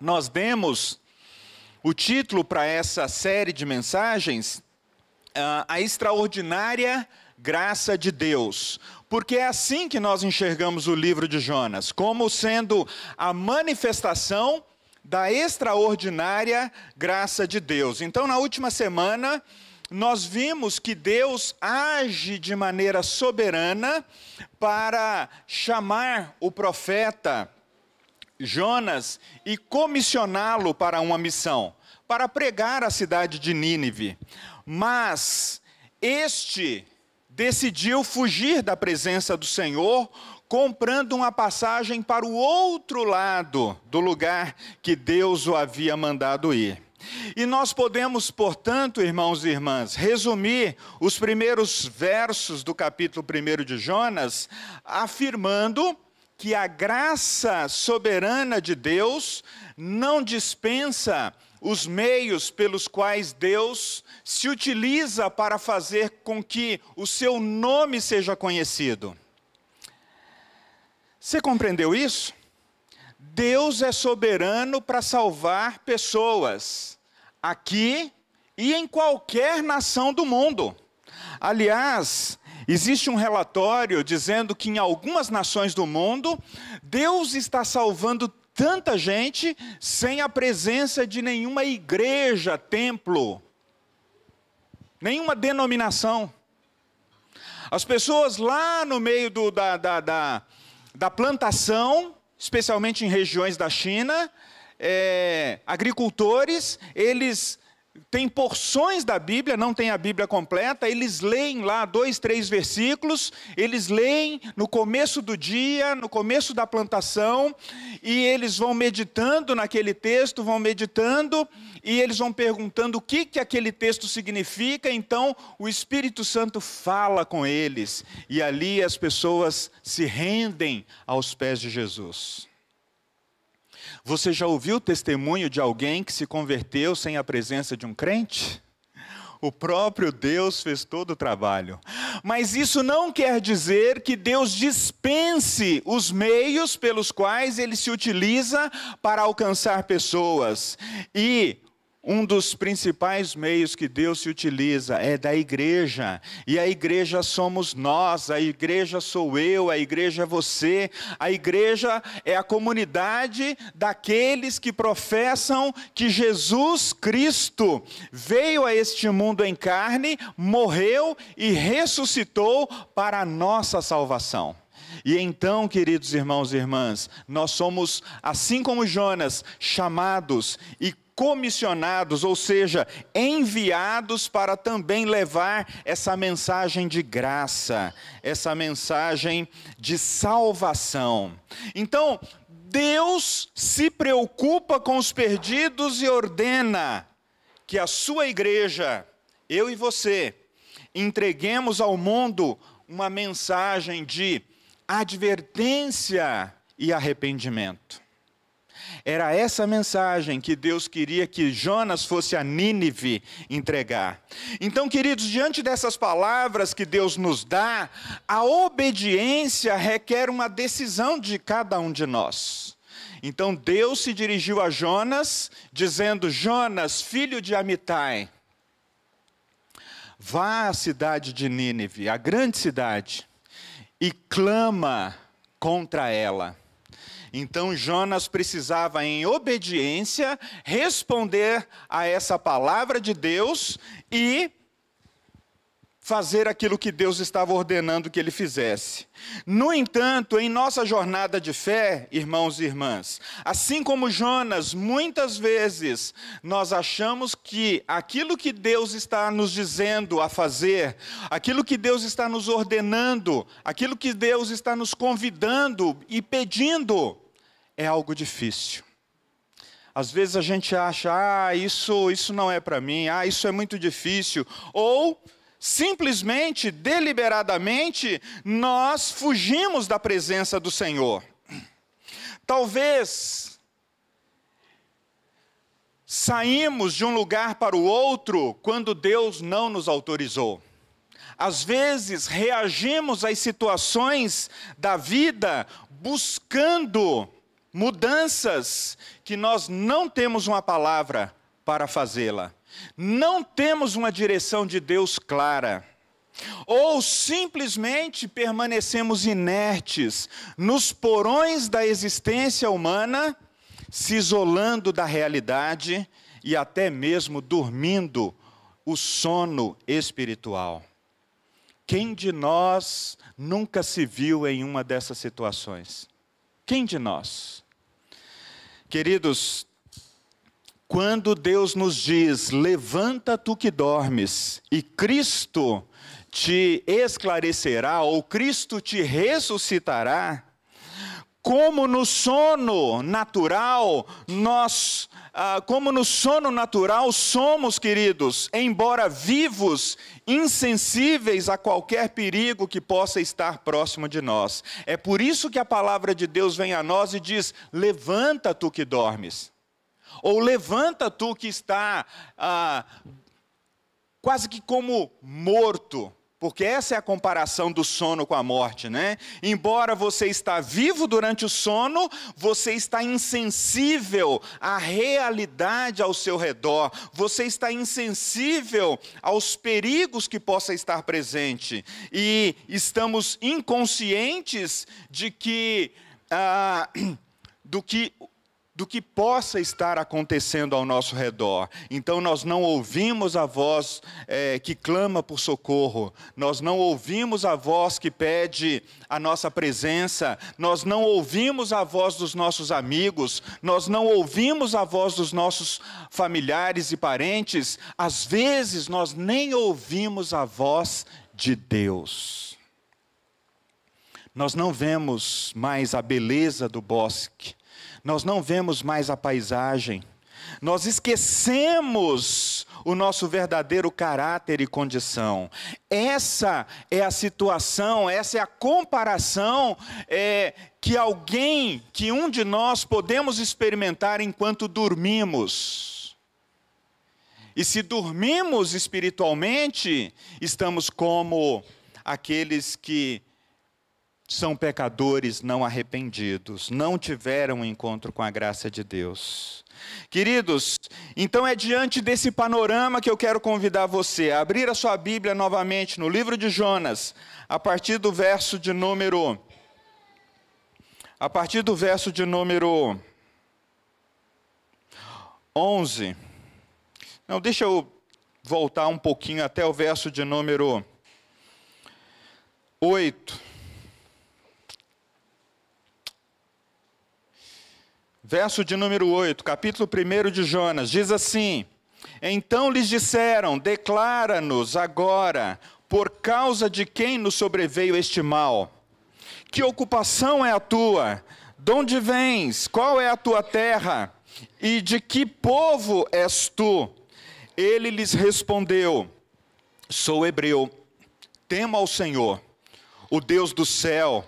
nós demos o título para essa série de mensagens, uh, A Extraordinária Graça de Deus. Porque é assim que nós enxergamos o livro de Jonas, como sendo a manifestação da extraordinária graça de Deus. Então, na última semana, nós vimos que Deus age de maneira soberana para chamar o profeta Jonas e comissioná-lo para uma missão, para pregar a cidade de Nínive. Mas este decidiu fugir da presença do Senhor, comprando uma passagem para o outro lado do lugar que Deus o havia mandado ir. E nós podemos, portanto, irmãos e irmãs, resumir os primeiros versos do capítulo 1 de Jonas, afirmando que a graça soberana de Deus não dispensa os meios pelos quais Deus se utiliza para fazer com que o seu nome seja conhecido. Você compreendeu isso? Deus é soberano para salvar pessoas, aqui e em qualquer nação do mundo. Aliás, Existe um relatório dizendo que em algumas nações do mundo, Deus está salvando tanta gente sem a presença de nenhuma igreja, templo, nenhuma denominação. As pessoas lá no meio do, da, da, da, da, plantação, especialmente em regiões da China, é, agricultores, eles tem porções da Bíblia, não tem a Bíblia completa, eles leem lá dois, três versículos, eles leem no começo do dia, no começo da plantação, e eles vão meditando naquele texto, vão meditando, e eles vão perguntando o que, que aquele texto significa, então o Espírito Santo fala com eles, e ali as pessoas se rendem aos pés de Jesus. Você já ouviu o testemunho de alguém que se converteu sem a presença de um crente? O próprio Deus fez todo o trabalho. Mas isso não quer dizer que Deus dispense os meios pelos quais ele se utiliza para alcançar pessoas. E um dos principais meios que Deus se utiliza é da igreja, e a igreja somos nós, a igreja sou eu, a igreja é você, a igreja é a comunidade daqueles que professam que Jesus Cristo veio a este mundo em carne, morreu e ressuscitou para a nossa salvação. E então, queridos irmãos e irmãs, nós somos, assim como Jonas, chamados e comissionados, ou seja, enviados para também levar essa mensagem de graça, essa mensagem de salvação. Então, Deus se preocupa com os perdidos e ordena que a sua igreja, eu e você, entreguemos ao mundo uma mensagem de advertência e arrependimento. Era essa mensagem que Deus queria que Jonas fosse a Nínive entregar. Então, queridos, diante dessas palavras que Deus nos dá, a obediência requer uma decisão de cada um de nós. Então Deus se dirigiu a Jonas, dizendo: Jonas, filho de Amitai, vá à cidade de Nínive, a grande cidade, e clama contra ela então Jonas precisava, em obediência, responder a essa palavra de Deus e fazer aquilo que Deus estava ordenando que ele fizesse. No entanto, em nossa jornada de fé, irmãos e irmãs, assim como Jonas, muitas vezes nós achamos que aquilo que Deus está nos dizendo a fazer, aquilo que Deus está nos ordenando, aquilo que Deus está nos convidando e pedindo, é algo difícil. Às vezes a gente acha, ah, isso, isso não é para mim, ah, isso é muito difícil. Ou, simplesmente, deliberadamente, nós fugimos da presença do Senhor. Talvez saímos de um lugar para o outro quando Deus não nos autorizou. Às vezes reagimos às situações da vida buscando mudanças que nós não temos uma palavra para fazê-la, não temos uma direção de Deus clara. Ou simplesmente permanecemos inertes nos porões da existência humana, se isolando da realidade e até mesmo dormindo o sono espiritual. Quem de nós nunca se viu em uma dessas situações? Quem de nós? Queridos, quando Deus nos diz: levanta tu que dormes, e Cristo te esclarecerá, ou Cristo te ressuscitará, como no sono natural, nós, ah, como no sono natural somos, queridos, embora vivos, insensíveis a qualquer perigo que possa estar próximo de nós. É por isso que a palavra de Deus vem a nós e diz: levanta tu que dormes. Ou levanta tu que está ah, quase que como morto, porque essa é a comparação do sono com a morte, né? Embora você está vivo durante o sono, você está insensível à realidade ao seu redor, você está insensível aos perigos que possa estar presente e estamos inconscientes de que ah, do que do que possa estar acontecendo ao nosso redor. Então nós não ouvimos a voz é, que clama por socorro, nós não ouvimos a voz que pede a nossa presença, nós não ouvimos a voz dos nossos amigos, nós não ouvimos a voz dos nossos familiares e parentes, às vezes nós nem ouvimos a voz de Deus. Nós não vemos mais a beleza do bosque, nós não vemos mais a paisagem, nós esquecemos o nosso verdadeiro caráter e condição. Essa é a situação, essa é a comparação é, que alguém, que um de nós podemos experimentar enquanto dormimos. E se dormimos espiritualmente, estamos como aqueles que são pecadores não arrependidos, não tiveram um encontro com a graça de Deus. Queridos, então é diante desse panorama que eu quero convidar você a abrir a sua Bíblia novamente no livro de Jonas, a partir do verso de número a partir do verso de número 11. Não, deixa eu voltar um pouquinho até o verso de número 8. Verso de número 8, capítulo 1 de Jonas, diz assim: Então lhes disseram: Declara-nos agora, por causa de quem nos sobreveio este mal. Que ocupação é a tua? De onde vens? Qual é a tua terra? E de que povo és tu? Ele lhes respondeu: Sou hebreu, temo ao Senhor, o Deus do céu,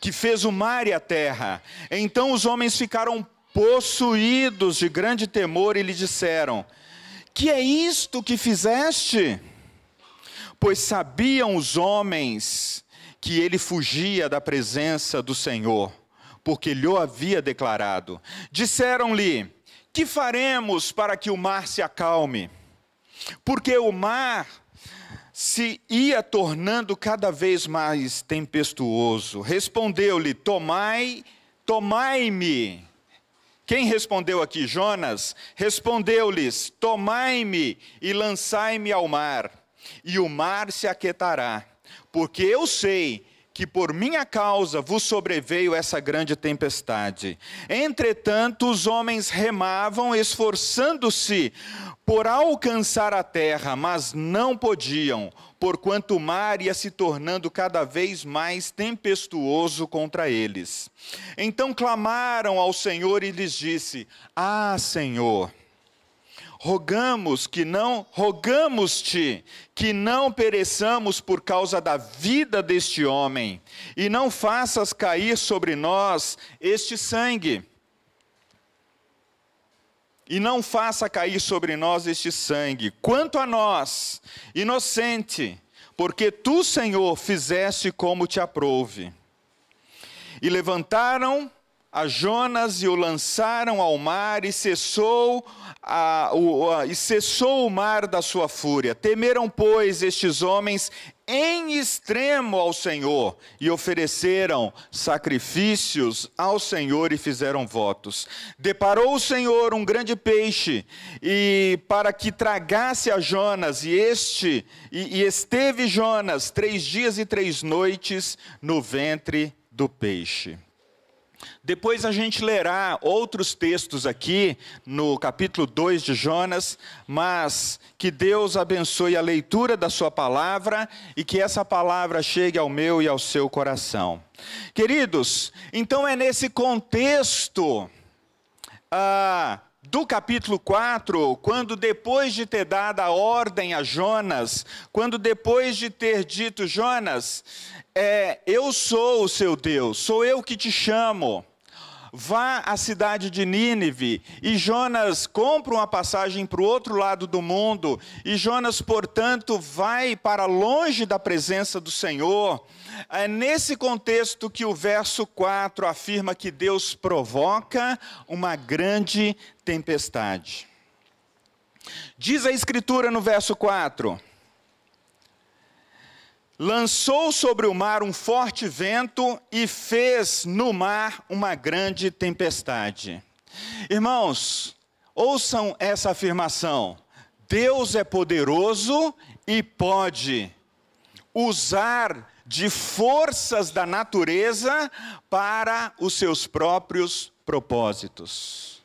que fez o mar e a terra. Então os homens ficaram possuídos de grande temor, e lhe disseram: Que é isto que fizeste? Pois sabiam os homens que ele fugia da presença do Senhor, porque lhe havia declarado. Disseram-lhe: Que faremos para que o mar se acalme? Porque o mar se ia tornando cada vez mais tempestuoso. Respondeu-lhe: Tomai, tomai-me quem respondeu aqui? Jonas respondeu-lhes: Tomai-me e lançai-me ao mar, e o mar se aquietará, porque eu sei que por minha causa vos sobreveio essa grande tempestade. Entretanto, os homens remavam, esforçando-se por alcançar a terra, mas não podiam, porquanto o mar ia se tornando cada vez mais tempestuoso contra eles. Então clamaram ao Senhor e lhes disse: Ah, Senhor, rogamos que não, rogamos-te que não pereçamos por causa da vida deste homem, e não faças cair sobre nós este sangue e não faça cair sobre nós este sangue. Quanto a nós, inocente, porque tu, Senhor, fizeste como te aprouve. E levantaram a Jonas e o lançaram ao mar e cessou a, o, a, e cessou o mar da sua fúria. Temeram, pois, estes homens em extremo ao Senhor e ofereceram sacrifícios ao Senhor e fizeram votos. Deparou o Senhor um grande peixe e para que tragasse a Jonas e este e, e esteve Jonas três dias e três noites no ventre do peixe. Depois a gente lerá outros textos aqui no capítulo 2 de Jonas, mas que Deus abençoe a leitura da Sua palavra e que essa palavra chegue ao meu e ao seu coração. Queridos, então é nesse contexto. Ah, do capítulo 4, quando depois de ter dado a ordem a Jonas, quando depois de ter dito, Jonas, é, eu sou o seu Deus, sou eu que te chamo. Vá à cidade de Nínive. E Jonas compra uma passagem para o outro lado do mundo. E Jonas, portanto, vai para longe da presença do Senhor. É nesse contexto que o verso 4 afirma que Deus provoca uma grande tempestade. Diz a Escritura no verso 4: lançou sobre o mar um forte vento e fez no mar uma grande tempestade. Irmãos, ouçam essa afirmação: Deus é poderoso e pode usar de forças da natureza para os seus próprios propósitos.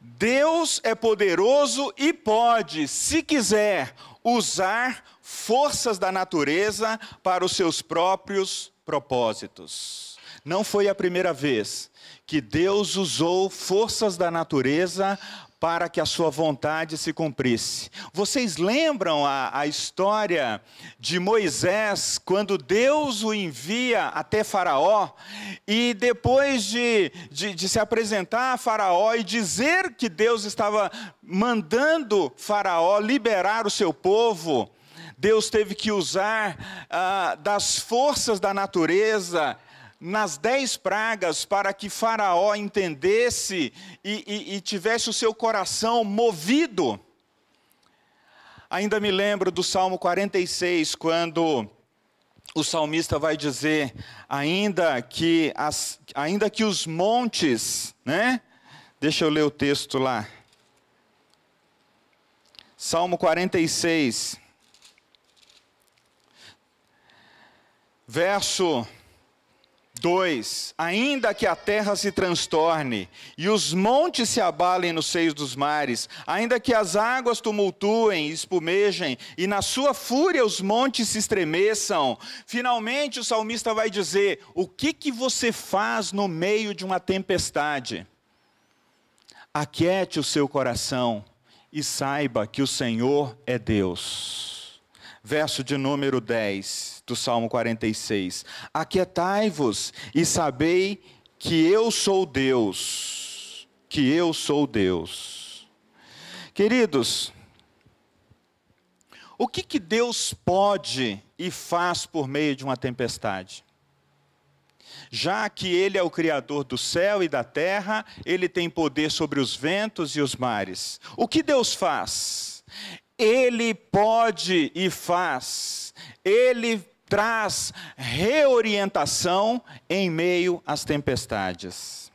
Deus é poderoso e pode, se quiser, usar forças da natureza para os seus próprios propósitos. Não foi a primeira vez que Deus usou forças da natureza para que a sua vontade se cumprisse. Vocês lembram a, a, história de Moisés, quando Deus o envia até Faraó, e depois de, de, de se apresentar a Faraó e dizer que Deus estava mandando Faraó liberar o seu povo, Deus teve que usar ah, das forças da natureza nas dez pragas para que Faraó entendesse e, e, e tivesse o seu coração movido. Ainda me lembro do Salmo 46, quando o salmista vai dizer: ainda que, as, ainda que os montes, né? Deixa eu ler o texto lá. Salmo 46, verso 2: Ainda que a terra se transtorne e os montes se abalem nos seios dos mares, ainda que as águas tumultuem e espumejem e na sua fúria os montes se estremeçam, finalmente o salmista vai dizer: O que que você faz no meio de uma tempestade? Aquiete o seu coração e saiba que o Senhor é Deus verso de número 10 do Salmo 46. Aquietai-vos e sabei que eu sou Deus, que eu sou Deus. Queridos, o que, que Deus pode e faz por meio de uma tempestade? Já que Ele é o Criador do céu e da terra, Ele tem poder sobre os ventos e os mares. O que Deus faz? Ele pode e faz, ele traz reorientação em meio às tempestades.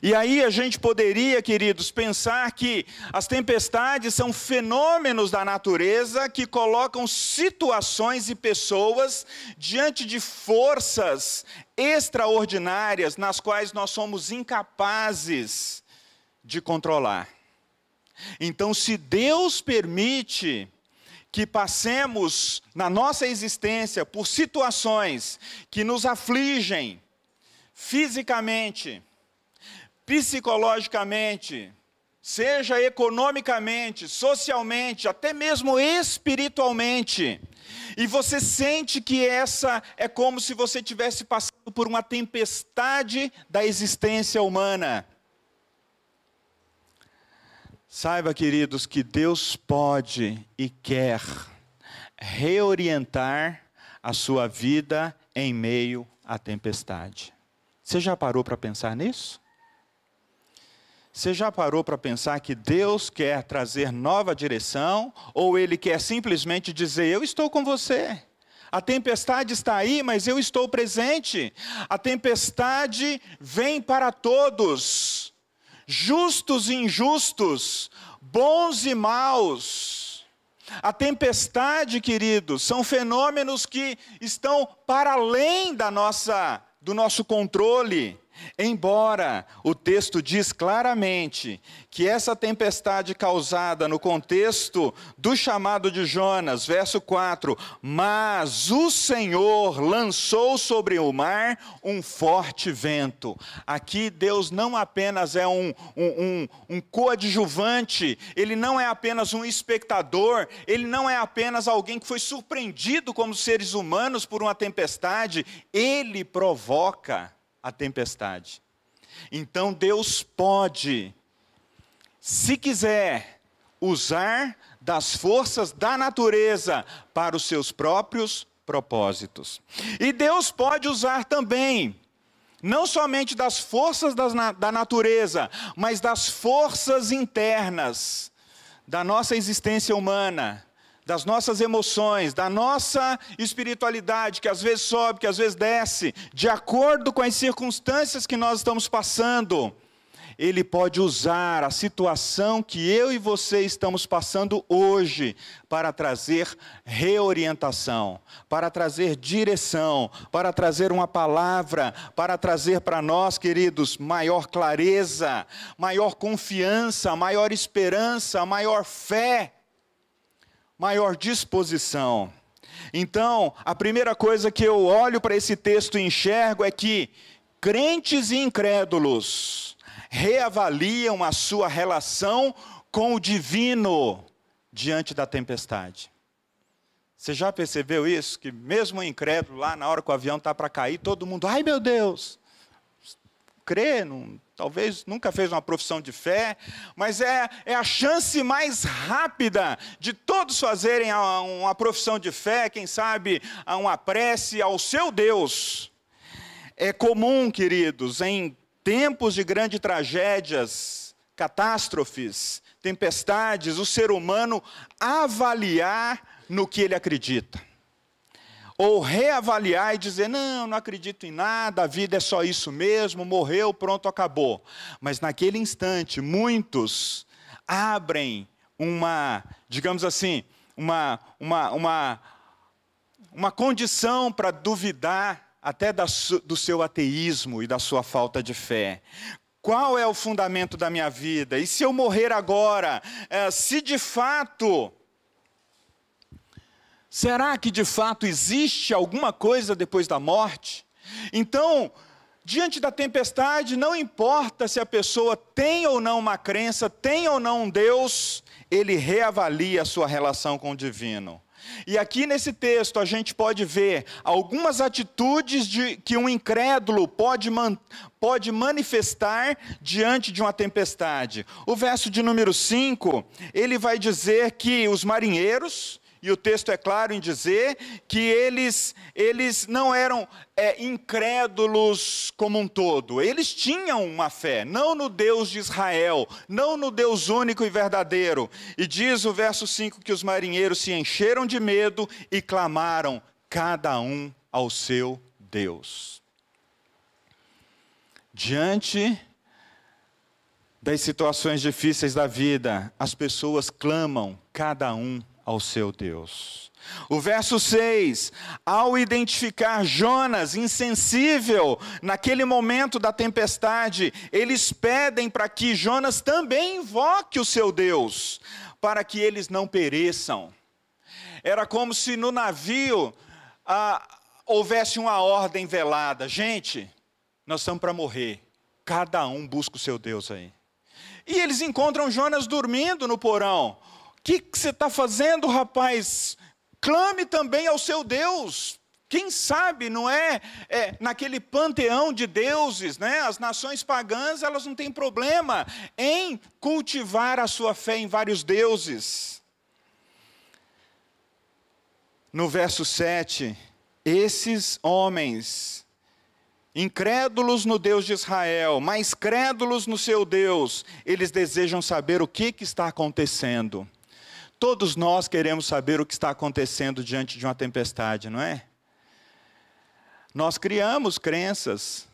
E aí a gente poderia, queridos, pensar que as tempestades são fenômenos da natureza que colocam situações e pessoas diante de forças extraordinárias nas quais nós somos incapazes de controlar. Então, se Deus permite que passemos na nossa existência por situações que nos afligem fisicamente, psicologicamente, seja economicamente, socialmente, até mesmo espiritualmente, e você sente que essa é como se você tivesse passado por uma tempestade da existência humana. Saiba, queridos, que Deus pode e quer reorientar a sua vida em meio à tempestade. Você já parou para pensar nisso? Você já parou para pensar que Deus quer trazer nova direção ou ele quer simplesmente dizer: Eu estou com você? A tempestade está aí, mas eu estou presente. A tempestade vem para todos, justos e injustos, bons e maus. A tempestade, queridos, são fenômenos que estão para além da nossa do nosso controle. Embora o texto diz claramente que essa tempestade causada no contexto do chamado de Jonas, verso 4, mas o Senhor lançou sobre o mar um forte vento. Aqui Deus não apenas é um, um, um, um coadjuvante, ele não é apenas um espectador, ele não é apenas alguém que foi surpreendido como seres humanos por uma tempestade, ele provoca a tempestade. Então Deus pode, se quiser, usar das forças da natureza para os seus próprios propósitos. E Deus pode usar também, não somente das forças da natureza, mas das forças internas da nossa existência humana, das nossas emoções, da nossa espiritualidade, que às vezes sobe, que às vezes desce, de acordo com as circunstâncias que nós estamos passando. Ele pode usar a situação que eu e você estamos passando hoje para trazer reorientação, para trazer direção, para trazer uma palavra, para trazer para nós, queridos, maior clareza, maior confiança, maior esperança, maior fé maior disposição. Então, a primeira coisa que eu olho para esse texto e enxergo é que crentes e incrédulos reavaliam a sua relação com o divino diante da tempestade. Você já percebeu isso? Que mesmo o incrédulo, lá na hora que o avião está para cair, todo mundo, ai meu Deus, crê, não, talvez nunca fez uma profissão de fé, mas é, é a chance mais rápida de todos fazerem uma profissão de fé, quem sabe uma prece ao seu Deus. É comum, queridos, em tempos de grandes tragédias, catástrofes, tempestades, o ser humano avaliar no que ele acredita ou reavaliar e dizer: não, não acredito em nada, a vida é só isso mesmo, morreu, pronto, acabou. Mas naquele instante, muitos abrem uma, digamos assim, uma, uma, uma, uma condição para duvidar até da, do seu ateísmo e da sua falta de fé. Qual é o fundamento da minha vida? E se eu morrer agora? É, se de fato Será que de fato existe alguma coisa depois da morte? Então, diante da tempestade, não importa se a pessoa tem ou não uma crença, tem ou não um Deus, ele reavalia a sua relação com o divino. E aqui nesse texto a gente pode ver algumas atitudes de, que um incrédulo pode, man, pode manifestar diante de uma tempestade. O verso de número 5, ele vai dizer que os marinheiros, e o texto é claro em dizer que eles, eles não eram é, incrédulos como um todo, eles tinham uma fé, não no Deus de Israel, não no Deus único e verdadeiro. E diz o verso 5 que os marinheiros se encheram de medo e clamaram, cada um ao seu Deus. Diante das situações difíceis da vida, as pessoas clamam, cada um ao seu Deus. O verso 6, ao identificar Jonas insensível naquele momento da tempestade, eles pedem para que Jonas também invoque o seu Deus, para que eles não pereçam. Era como se no navio ah, houvesse uma ordem velada: gente, nós estamos para morrer, cada um busca o seu Deus aí. E eles encontram Jonas dormindo no porão que, você está fazendo, rapaz? Clame também ao seu Deus. Quem sabe, não é, é, naquele panteão de deuses, né? As nações pagãs, elas não têm problema em cultivar a sua fé em vários deuses. No verso 7, esses homens incrédulos no Deus de Israel, mas crédulos no seu Deus, eles desejam saber o que, que está acontecendo. Todos nós queremos saber o que está acontecendo diante de uma tempestade, não é? Nós criamos crenças,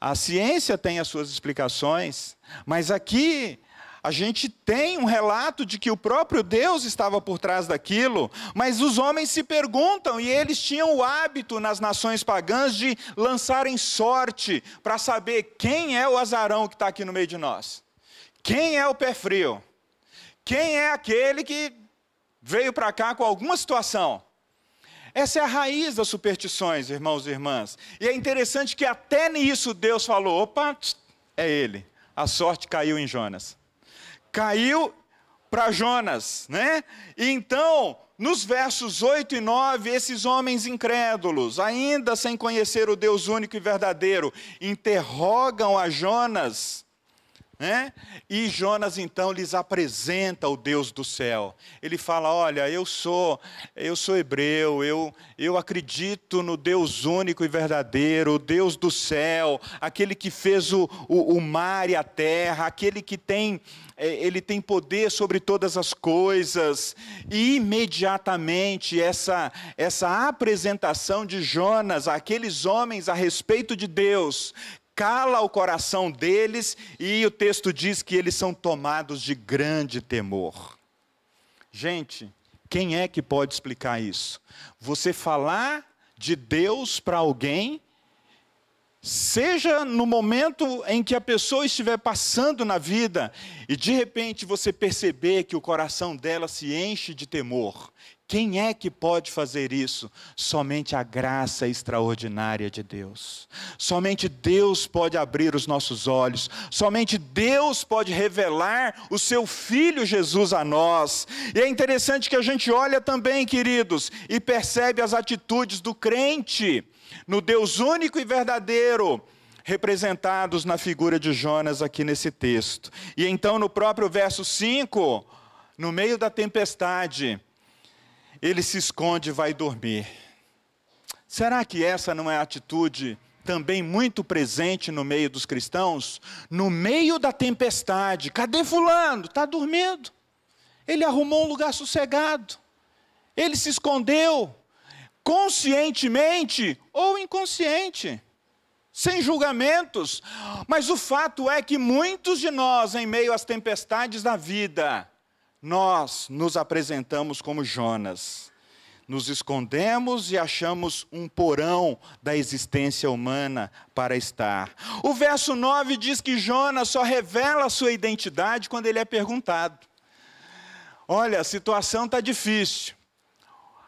a ciência tem as suas explicações, mas aqui a gente tem um relato de que o próprio Deus estava por trás daquilo, mas os homens se perguntam, e eles tinham o hábito nas nações pagãs de lançarem sorte para saber quem é o azarão que está aqui no meio de nós, quem é o pé frio, quem é aquele que veio para cá com alguma situação. Essa é a raiz das superstições, irmãos e irmãs. E é interessante que até nisso Deus falou: opa, é ele. A sorte caiu em Jonas caiu para Jonas, né? E então, nos versos 8 e 9, esses homens incrédulos, ainda sem conhecer o Deus único e verdadeiro, interrogam a Jonas né? E Jonas então lhes apresenta o Deus do céu. Ele fala: "Olha, eu sou, eu sou hebreu, eu eu acredito no Deus único e verdadeiro, o Deus do céu, aquele que fez o, o, o mar e a terra, aquele que tem é, ele tem poder sobre todas as coisas. E imediatamente essa, essa apresentação de Jonas àqueles homens a respeito de Deus cala o coração deles e o texto diz que eles são tomados de grande temor. Gente, quem é que pode explicar isso? Você falar de Deus para alguém, seja no momento em que a pessoa estiver passando na vida e de repente você perceber que o coração dela se enche de temor, quem é que pode fazer isso? Somente a graça extraordinária de Deus. Somente Deus pode abrir os nossos olhos. Somente Deus pode revelar o seu Filho Jesus a nós. E é interessante que a gente olha também, queridos, e percebe as atitudes do crente no Deus único e verdadeiro representados na figura de Jonas aqui nesse texto. E então, no próprio verso 5, no meio da tempestade, ele se esconde e vai dormir. Será que essa não é a atitude também muito presente no meio dos cristãos? No meio da tempestade, cadê Fulano? Está dormindo. Ele arrumou um lugar sossegado. Ele se escondeu, conscientemente ou inconsciente, sem julgamentos. Mas o fato é que muitos de nós, em meio às tempestades da vida, nós nos apresentamos como Jonas. Nos escondemos e achamos um porão da existência humana para estar. O verso 9 diz que Jonas só revela a sua identidade quando ele é perguntado. Olha, a situação está difícil.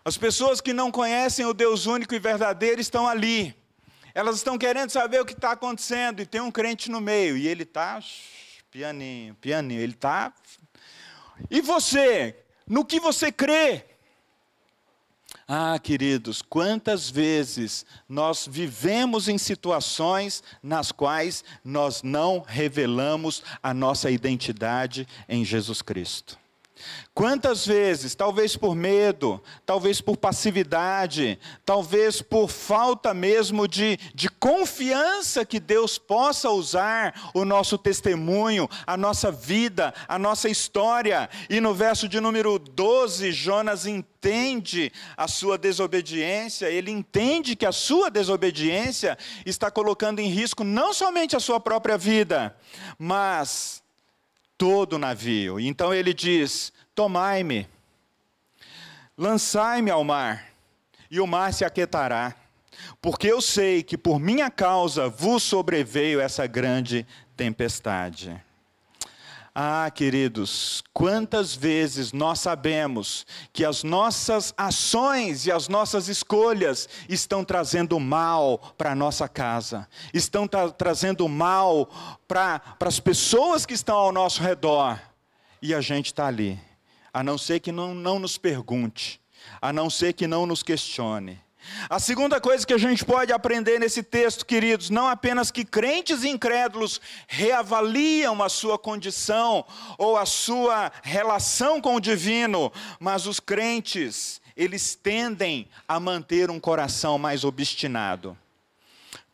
As pessoas que não conhecem o Deus único e verdadeiro estão ali. Elas estão querendo saber o que está acontecendo e tem um crente no meio. E ele está pianinho, pianinho. Ele está e você? No que você crê? Ah, queridos, quantas vezes nós vivemos em situações nas quais nós não revelamos a nossa identidade em Jesus Cristo. Quantas vezes, talvez por medo, talvez por passividade, talvez por falta mesmo de, de confiança que Deus possa usar o nosso testemunho, a nossa vida, a nossa história. E no verso de número 12, Jonas entende a sua desobediência, ele entende que a sua desobediência está colocando em risco não somente a sua própria vida, mas todo o navio. Então ele diz: Tomai-me, lançai-me ao mar, e o mar se aquietará, porque eu sei que por minha causa vos sobreveio essa grande tempestade. Ah, queridos, quantas vezes nós sabemos que as nossas ações e as nossas escolhas estão trazendo mal para a nossa casa, estão tra trazendo mal para as pessoas que estão ao nosso redor, e a gente está ali, a não ser que não, não nos pergunte, a não ser que não nos questione. A segunda coisa que a gente pode aprender nesse texto, queridos, não apenas que crentes e incrédulos reavaliam a sua condição ou a sua relação com o divino, mas os crentes, eles tendem a manter um coração mais obstinado.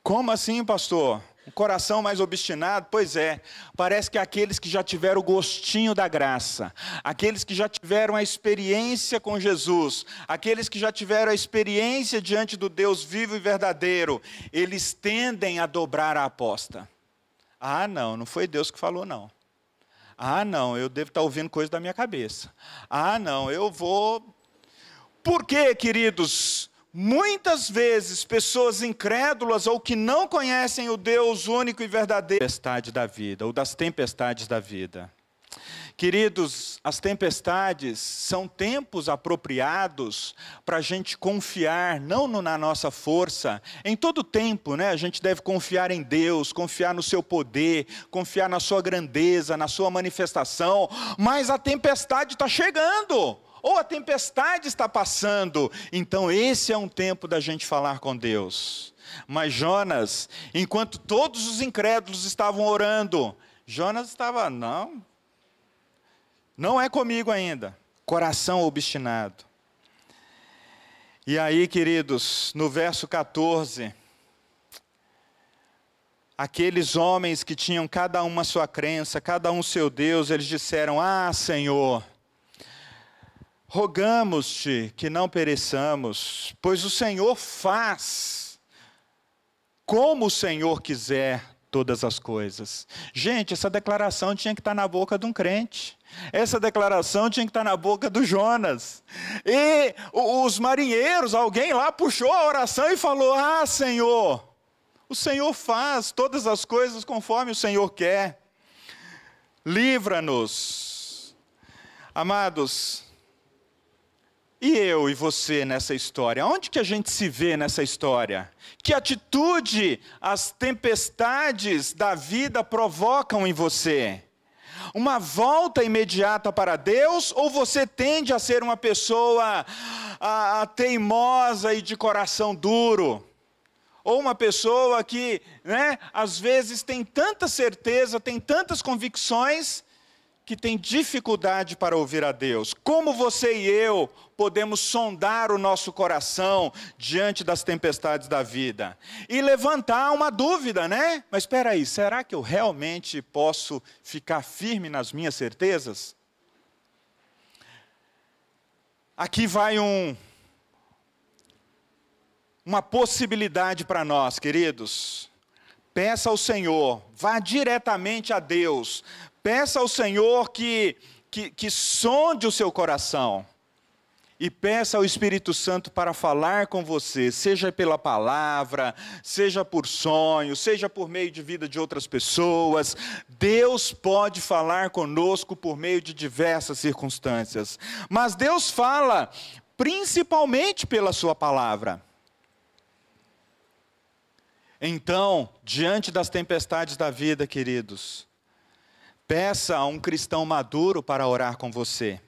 Como assim, pastor? Um coração mais obstinado? Pois é, parece que aqueles que já tiveram o gostinho da graça, aqueles que já tiveram a experiência com Jesus, aqueles que já tiveram a experiência diante do Deus vivo e verdadeiro, eles tendem a dobrar a aposta. Ah, não, não foi Deus que falou, não. Ah, não, eu devo estar ouvindo coisa da minha cabeça. Ah, não, eu vou. Por quê, queridos? Muitas vezes, pessoas incrédulas ou que não conhecem o Deus único e verdadeiro, tempestade da vida, ou das tempestades da vida. Queridos, as tempestades são tempos apropriados para a gente confiar, não na nossa força, em todo tempo, né? A gente deve confiar em Deus, confiar no seu poder, confiar na sua grandeza, na sua manifestação, mas a tempestade está chegando ou a tempestade está passando. Então, esse é um tempo da gente falar com Deus. Mas Jonas, enquanto todos os incrédulos estavam orando, Jonas estava, não, não é comigo ainda. Coração obstinado. E aí, queridos, no verso 14, aqueles homens que tinham cada um a sua crença, cada um seu Deus, eles disseram: Ah, Senhor, Rogamos-te que não pereçamos, pois o Senhor faz como o Senhor quiser todas as coisas. Gente, essa declaração tinha que estar na boca de um crente. Essa declaração tinha que estar na boca do Jonas. E os marinheiros, alguém lá puxou a oração e falou: Ah, Senhor, o Senhor faz todas as coisas conforme o Senhor quer. Livra-nos. Amados, e eu e você nessa história? Onde que a gente se vê nessa história? Que atitude as tempestades da vida provocam em você? Uma volta imediata para Deus ou você tende a ser uma pessoa a, a teimosa e de coração duro? Ou uma pessoa que, né, às vezes tem tanta certeza, tem tantas convicções, que tem dificuldade para ouvir a Deus. Como você e eu podemos sondar o nosso coração diante das tempestades da vida e levantar uma dúvida, né? Mas espera aí, será que eu realmente posso ficar firme nas minhas certezas? Aqui vai um uma possibilidade para nós, queridos. Peça ao Senhor, vá diretamente a Deus, Peça ao Senhor que, que, que sonde o seu coração. E peça ao Espírito Santo para falar com você, seja pela palavra, seja por sonho, seja por meio de vida de outras pessoas. Deus pode falar conosco por meio de diversas circunstâncias. Mas Deus fala principalmente pela Sua palavra. Então, diante das tempestades da vida, queridos, Peça a um cristão maduro para orar com você,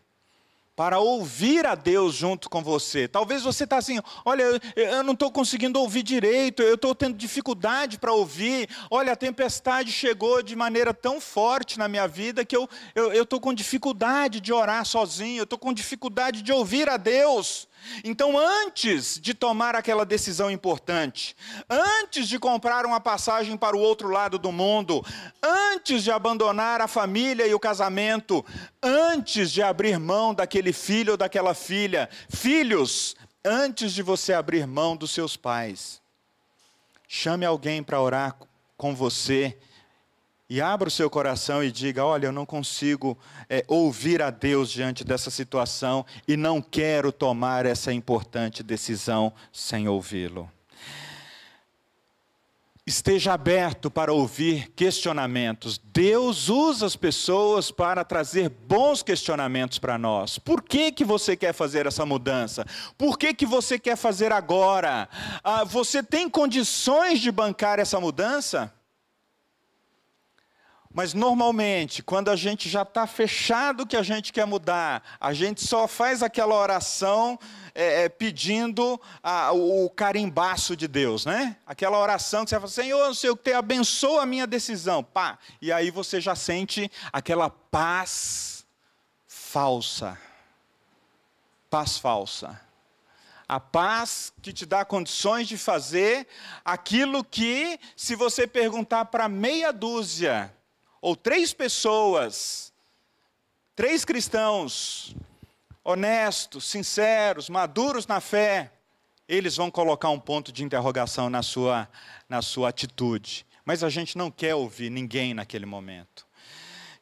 para ouvir a Deus junto com você. Talvez você está assim, olha, eu não estou conseguindo ouvir direito, eu estou tendo dificuldade para ouvir. Olha, a tempestade chegou de maneira tão forte na minha vida que eu estou com dificuldade de orar sozinho, eu estou com dificuldade de ouvir a Deus. Então, antes de tomar aquela decisão importante, antes de comprar uma passagem para o outro lado do mundo, antes de abandonar a família e o casamento, antes de abrir mão daquele filho ou daquela filha, filhos, antes de você abrir mão dos seus pais, chame alguém para orar com você e abra o seu coração e diga: Olha, eu não consigo é, ouvir a Deus diante dessa situação e não quero tomar essa importante decisão sem ouvi-lo. Esteja aberto para ouvir questionamentos. Deus usa as pessoas para trazer bons questionamentos para nós. Por que, que você quer fazer essa mudança? Por que, que você quer fazer agora? Ah, você tem condições de bancar essa mudança? Mas normalmente, quando a gente já está fechado que a gente quer mudar, a gente só faz aquela oração é, é, pedindo a, o carimbaço de Deus, né? Aquela oração que você fala, Senhor, não sei o que, abençoa a minha decisão. Pá! E aí você já sente aquela paz falsa. Paz falsa. A paz que te dá condições de fazer aquilo que, se você perguntar para meia dúzia ou três pessoas, três cristãos honestos, sinceros, maduros na fé, eles vão colocar um ponto de interrogação na sua, na sua atitude. Mas a gente não quer ouvir ninguém naquele momento.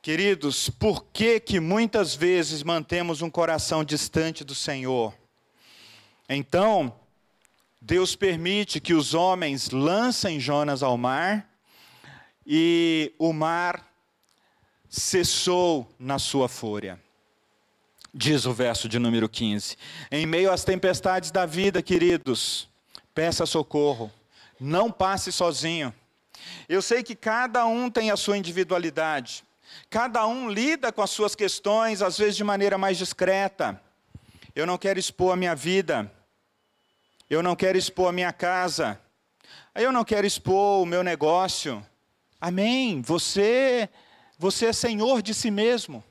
Queridos, por que que muitas vezes mantemos um coração distante do Senhor? Então, Deus permite que os homens lancem Jonas ao mar e o mar cessou na sua fúria. Diz o verso de número 15: Em meio às tempestades da vida, queridos, peça socorro, não passe sozinho. Eu sei que cada um tem a sua individualidade, cada um lida com as suas questões, às vezes de maneira mais discreta. Eu não quero expor a minha vida. Eu não quero expor a minha casa. Eu não quero expor o meu negócio. Amém. Você você é senhor de si mesmo.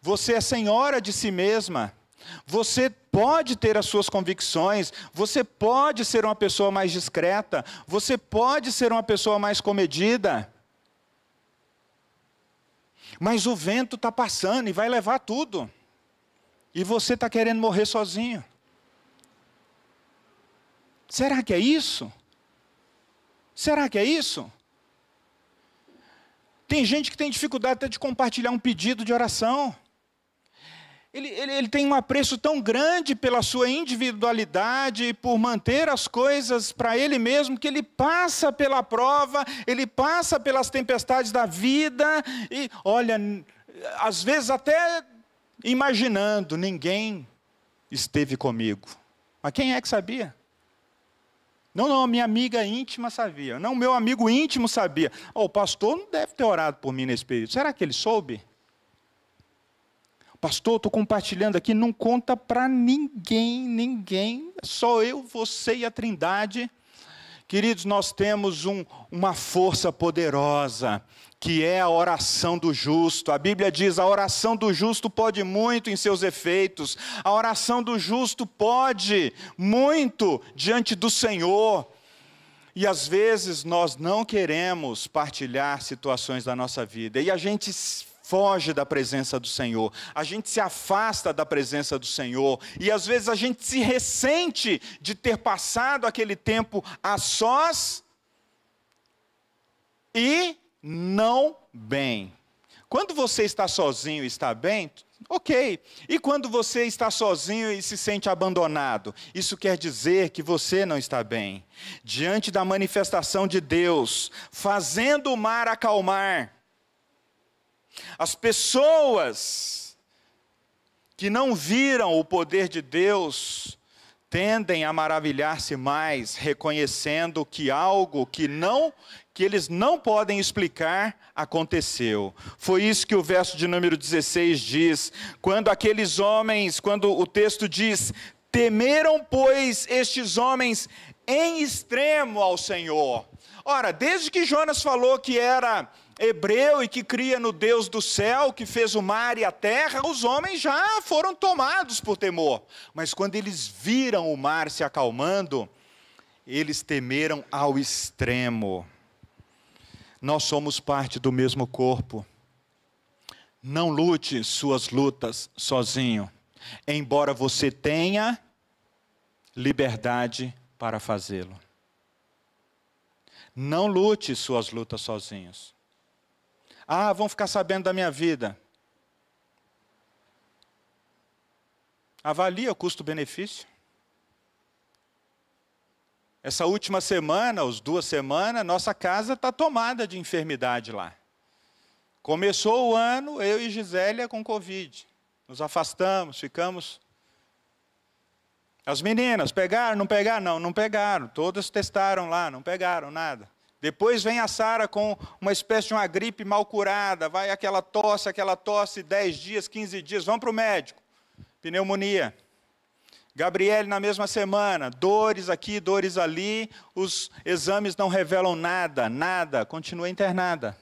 Você é senhora de si mesma. Você pode ter as suas convicções, você pode ser uma pessoa mais discreta, você pode ser uma pessoa mais comedida. Mas o vento está passando e vai levar tudo. E você está querendo morrer sozinho. Será que é isso? Será que é isso? Tem gente que tem dificuldade até de compartilhar um pedido de oração. Ele, ele, ele, tem um apreço tão grande pela sua individualidade, por manter as coisas para ele mesmo, que ele passa pela prova, ele passa pelas tempestades da vida, e olha, às vezes até imaginando, ninguém esteve comigo. Mas quem é que sabia? Não, não, minha amiga íntima sabia. Não, meu amigo íntimo sabia. Oh, o pastor não deve ter orado por mim nesse período. Será que ele soube? Pastor, estou compartilhando aqui, não conta para ninguém, ninguém, só eu, você e a Trindade. Queridos, nós temos um, uma força poderosa, que é a oração do justo. A Bíblia diz: a oração do justo pode muito em seus efeitos, a oração do justo pode muito diante do Senhor. E às vezes nós não queremos partilhar situações da nossa vida, e a gente foge da presença do Senhor, a gente se afasta da presença do Senhor, e às vezes a gente se ressente de ter passado aquele tempo a sós e não bem. Quando você está sozinho e está bem, ok. E quando você está sozinho e se sente abandonado, isso quer dizer que você não está bem. Diante da manifestação de Deus, fazendo o mar acalmar, as pessoas que não viram o poder de Deus tendem a maravilhar-se mais, reconhecendo que algo que não que eles não podem explicar aconteceu. Foi isso que o verso de número 16 diz, quando aqueles homens, quando o texto diz: "Temeram, pois, estes homens em extremo ao Senhor". Ora, desde que Jonas falou que era hebreu e que cria no Deus do céu, que fez o mar e a terra, os homens já foram tomados por temor. Mas quando eles viram o mar se acalmando, eles temeram ao extremo. Nós somos parte do mesmo corpo. Não lute suas lutas sozinho, embora você tenha liberdade para fazê-lo. Não lute suas lutas sozinhos. Ah, vão ficar sabendo da minha vida. Avalie o custo-benefício. Essa última semana, as duas semanas, nossa casa está tomada de enfermidade lá. Começou o ano, eu e Gisélia com Covid. Nos afastamos, ficamos. As meninas, pegaram, não pegaram? Não, não pegaram. Todas testaram lá, não pegaram nada. Depois vem a Sara com uma espécie de uma gripe mal curada, vai aquela tosse, aquela tosse, 10 dias, 15 dias, vamos para o médico. Pneumonia. Gabriele na mesma semana, dores aqui, dores ali, os exames não revelam nada, nada, continua internada.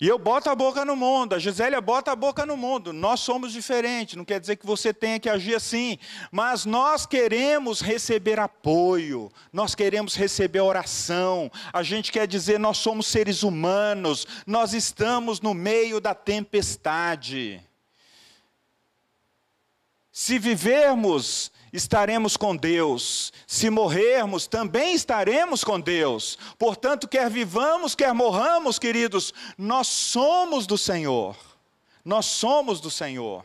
E eu boto a boca no mundo, a Gisélia bota a boca no mundo. Nós somos diferentes, não quer dizer que você tenha que agir assim, mas nós queremos receber apoio, nós queremos receber oração. A gente quer dizer, nós somos seres humanos, nós estamos no meio da tempestade. Se vivermos estaremos com Deus. Se morrermos, também estaremos com Deus. Portanto, quer vivamos, quer morramos, queridos, nós somos do Senhor. Nós somos do Senhor.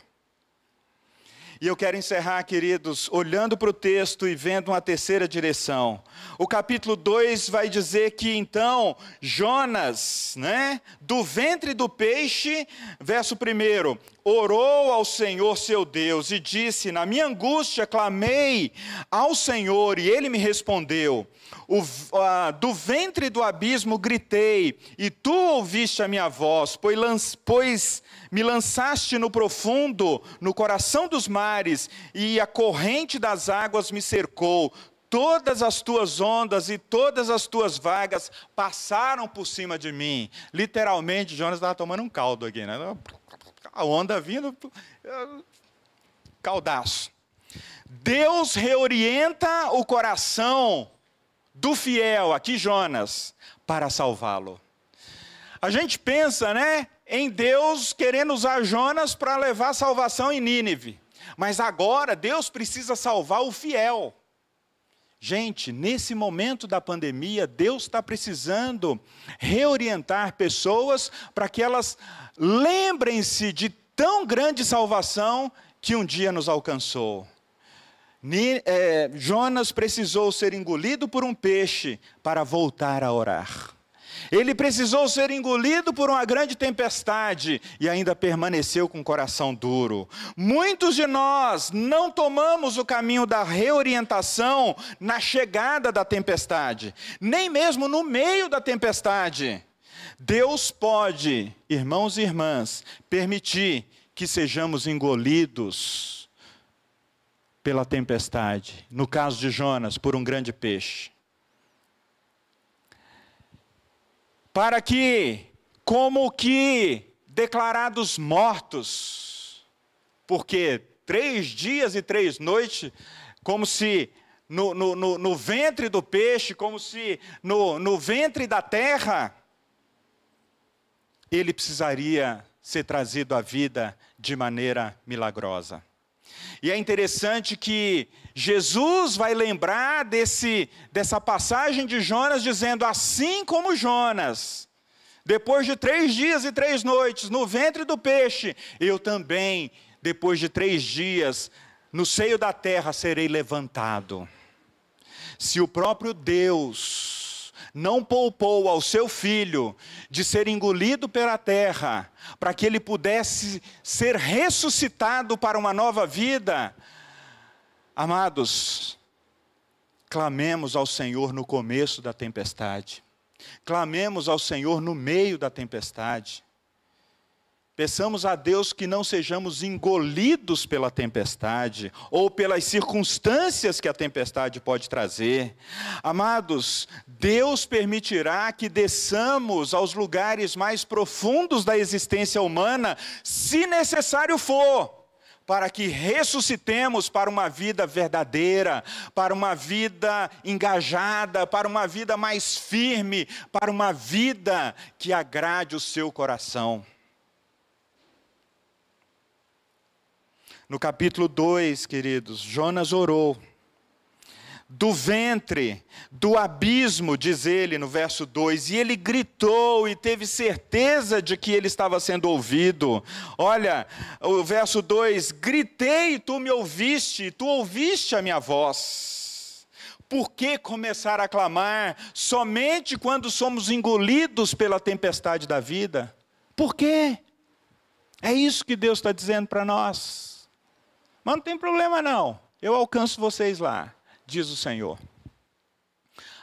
E eu quero encerrar, queridos, olhando para o texto e vendo uma terceira direção. O capítulo 2 vai dizer que então Jonas, né, do ventre do peixe, verso 1, orou ao Senhor seu Deus e disse: Na minha angústia clamei ao Senhor e ele me respondeu. O, do ventre do abismo gritei, e tu ouviste a minha voz, pois, pois me lançaste no profundo, no coração dos mares, e a corrente das águas me cercou. Todas as tuas ondas e todas as tuas vagas passaram por cima de mim. Literalmente, Jonas estava tomando um caldo aqui, né? A onda vindo, caldaço. Deus reorienta o coração do fiel, aqui Jonas, para salvá-lo. A gente pensa, né, em Deus querendo usar Jonas para levar salvação em Nínive. Mas agora Deus precisa salvar o fiel. Gente, nesse momento da pandemia, Deus está precisando reorientar pessoas para que elas lembrem-se de tão grande salvação que um dia nos alcançou. É, Jonas precisou ser engolido por um peixe para voltar a orar. Ele precisou ser engolido por uma grande tempestade e ainda permaneceu com o coração duro. Muitos de nós não tomamos o caminho da reorientação na chegada da tempestade, nem mesmo no meio da tempestade. Deus pode, irmãos e irmãs, permitir que sejamos engolidos pela tempestade, no caso de Jonas, por um grande peixe. Para que, como que declarados mortos, porque três dias e três noites, como se no, no, no, no ventre do peixe, como se no, no ventre da terra, ele precisaria ser trazido à vida de maneira milagrosa. E é interessante que Jesus vai lembrar desse, dessa passagem de Jonas, dizendo: Assim como Jonas, depois de três dias e três noites no ventre do peixe, eu também, depois de três dias, no seio da terra serei levantado. Se o próprio Deus não poupou ao seu filho de ser engolido pela terra, para que ele pudesse ser ressuscitado para uma nova vida. Amados, clamemos ao Senhor no começo da tempestade, clamemos ao Senhor no meio da tempestade. Peçamos a Deus que não sejamos engolidos pela tempestade ou pelas circunstâncias que a tempestade pode trazer. Amados, Deus permitirá que desçamos aos lugares mais profundos da existência humana, se necessário for para que ressuscitemos para uma vida verdadeira, para uma vida engajada, para uma vida mais firme, para uma vida que agrade o seu coração. No capítulo 2, queridos, Jonas orou. Do ventre, do abismo, diz ele no verso 2, e ele gritou e teve certeza de que ele estava sendo ouvido. Olha, o verso 2: Gritei tu me ouviste, tu ouviste a minha voz. Por que começar a clamar somente quando somos engolidos pela tempestade da vida? Por quê? É isso que Deus está dizendo para nós. Mas não tem problema não, eu alcanço vocês lá, diz o Senhor.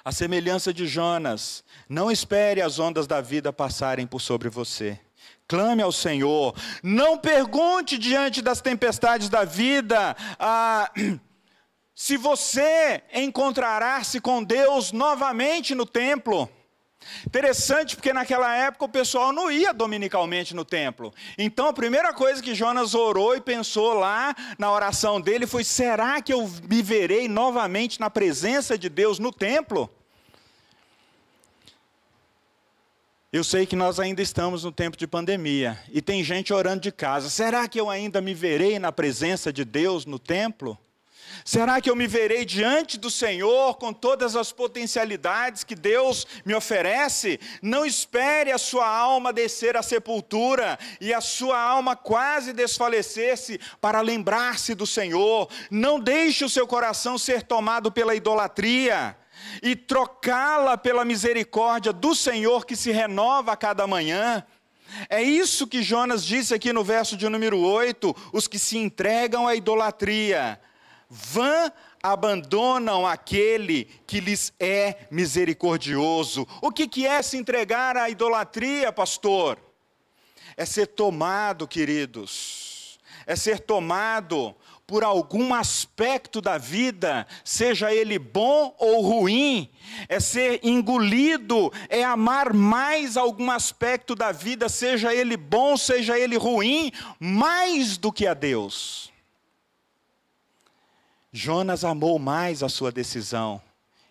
A semelhança de Jonas, não espere as ondas da vida passarem por sobre você. Clame ao Senhor. Não pergunte diante das tempestades da vida ah, se você encontrará-se com Deus novamente no templo. Interessante porque naquela época o pessoal não ia dominicalmente no templo. Então a primeira coisa que Jonas orou e pensou lá na oração dele foi: será que eu me verei novamente na presença de Deus no templo? Eu sei que nós ainda estamos no tempo de pandemia e tem gente orando de casa. Será que eu ainda me verei na presença de Deus no templo? Será que eu me verei diante do Senhor com todas as potencialidades que Deus me oferece? Não espere a sua alma descer à sepultura e a sua alma quase desfalecer-se para lembrar-se do Senhor. Não deixe o seu coração ser tomado pela idolatria e trocá-la pela misericórdia do Senhor que se renova a cada manhã. É isso que Jonas disse aqui no verso de número 8: os que se entregam à idolatria, vã abandonam aquele que lhes é misericordioso. O que, que é se entregar à idolatria, pastor? É ser tomado, queridos, é ser tomado por algum aspecto da vida, seja ele bom ou ruim, é ser engolido, é amar mais algum aspecto da vida, seja ele bom, seja ele ruim, mais do que a Deus. Jonas amou mais a sua decisão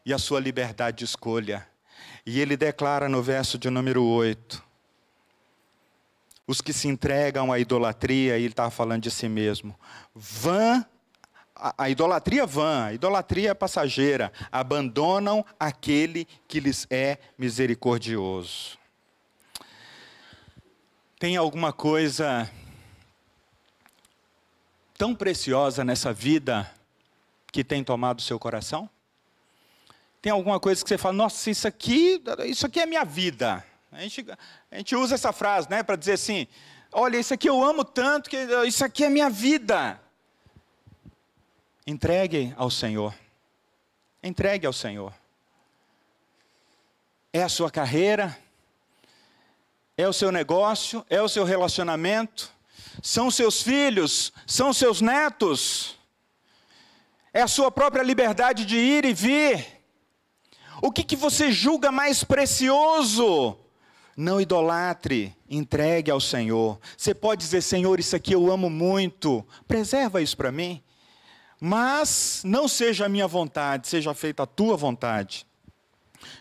e a sua liberdade de escolha. E ele declara no verso de número 8: os que se entregam à idolatria, e ele estava falando de si mesmo, vã, a, a idolatria vã, a idolatria passageira, abandonam aquele que lhes é misericordioso. Tem alguma coisa tão preciosa nessa vida que tem tomado seu coração? Tem alguma coisa que você fala, nossa, isso aqui, isso aqui é minha vida. A gente, a gente usa essa frase né, para dizer assim: olha, isso aqui eu amo tanto que isso aqui é minha vida. Entregue ao Senhor. Entregue ao Senhor. É a sua carreira, é o seu negócio, é o seu relacionamento, são seus filhos, são seus netos, é a sua própria liberdade de ir e vir. O que, que você julga mais precioso? Não idolatre, entregue ao Senhor. Você pode dizer, Senhor, isso aqui eu amo muito, preserva isso para mim. Mas não seja a minha vontade, seja feita a tua vontade.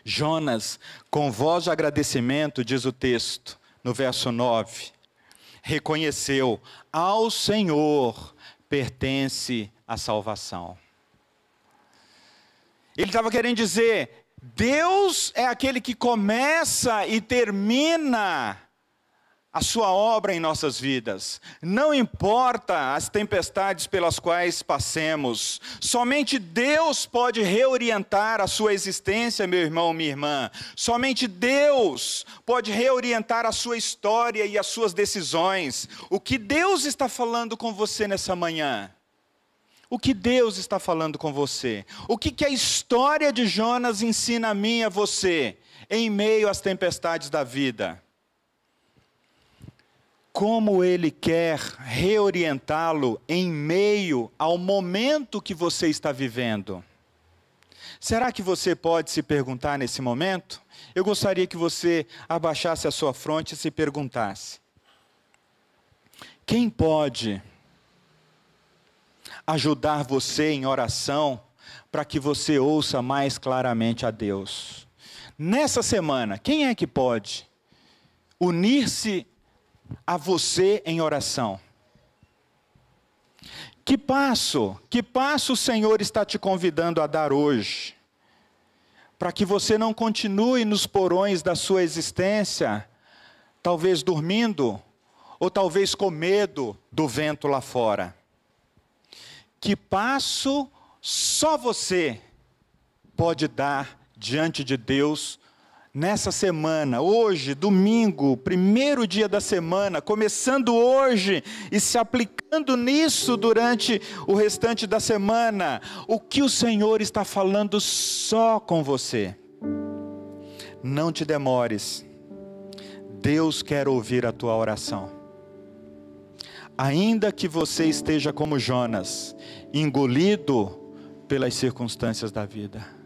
Jonas, com voz de agradecimento, diz o texto, no verso 9, reconheceu: ao Senhor pertence a salvação. Ele estava querendo dizer: Deus é aquele que começa e termina a sua obra em nossas vidas. Não importa as tempestades pelas quais passemos, somente Deus pode reorientar a sua existência, meu irmão, minha irmã. Somente Deus pode reorientar a sua história e as suas decisões. O que Deus está falando com você nessa manhã? O que Deus está falando com você? O que, que a história de Jonas ensina a mim e a você em meio às tempestades da vida? Como ele quer reorientá-lo em meio ao momento que você está vivendo? Será que você pode se perguntar nesse momento? Eu gostaria que você abaixasse a sua fronte e se perguntasse: quem pode ajudar você em oração para que você ouça mais claramente a Deus. Nessa semana, quem é que pode unir-se a você em oração? Que passo, que passo o Senhor está te convidando a dar hoje? Para que você não continue nos porões da sua existência, talvez dormindo, ou talvez com medo do vento lá fora que passo só você pode dar diante de Deus nessa semana, hoje, domingo, primeiro dia da semana, começando hoje e se aplicando nisso durante o restante da semana, o que o Senhor está falando só com você. Não te demores, Deus quer ouvir a tua oração ainda que você esteja como Jonas, engolido pelas circunstâncias da vida.